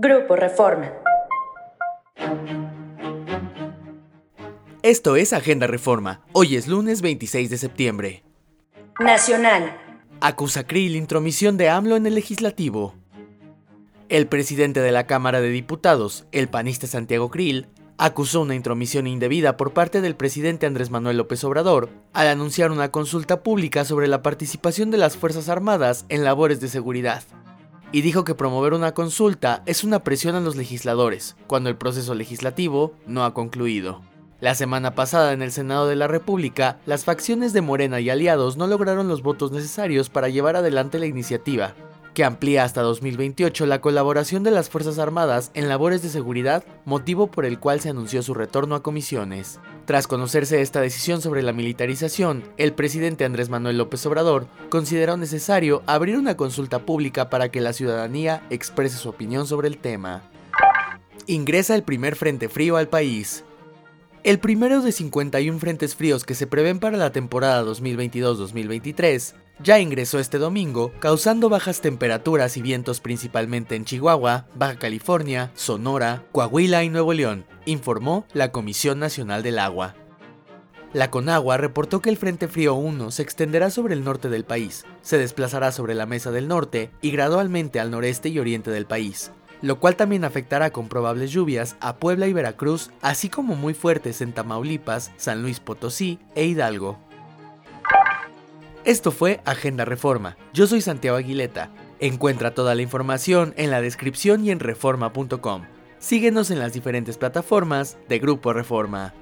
Grupo Reforma. Esto es Agenda Reforma. Hoy es lunes 26 de septiembre. Nacional. Acusa Krill intromisión de AMLO en el legislativo. El presidente de la Cámara de Diputados, el panista Santiago Krill, acusó una intromisión indebida por parte del presidente Andrés Manuel López Obrador al anunciar una consulta pública sobre la participación de las Fuerzas Armadas en labores de seguridad y dijo que promover una consulta es una presión a los legisladores, cuando el proceso legislativo no ha concluido. La semana pasada en el Senado de la República, las facciones de Morena y aliados no lograron los votos necesarios para llevar adelante la iniciativa, que amplía hasta 2028 la colaboración de las Fuerzas Armadas en labores de seguridad, motivo por el cual se anunció su retorno a comisiones. Tras conocerse esta decisión sobre la militarización, el presidente Andrés Manuel López Obrador consideró necesario abrir una consulta pública para que la ciudadanía exprese su opinión sobre el tema. Ingresa el primer frente frío al país. El primero de 51 frentes fríos que se prevén para la temporada 2022-2023 ya ingresó este domingo, causando bajas temperaturas y vientos principalmente en Chihuahua, Baja California, Sonora, Coahuila y Nuevo León, informó la Comisión Nacional del Agua. La Conagua reportó que el Frente Frío 1 se extenderá sobre el norte del país, se desplazará sobre la mesa del norte y gradualmente al noreste y oriente del país, lo cual también afectará con probables lluvias a Puebla y Veracruz, así como muy fuertes en Tamaulipas, San Luis Potosí e Hidalgo. Esto fue Agenda Reforma. Yo soy Santiago Aguileta. Encuentra toda la información en la descripción y en reforma.com. Síguenos en las diferentes plataformas de Grupo Reforma.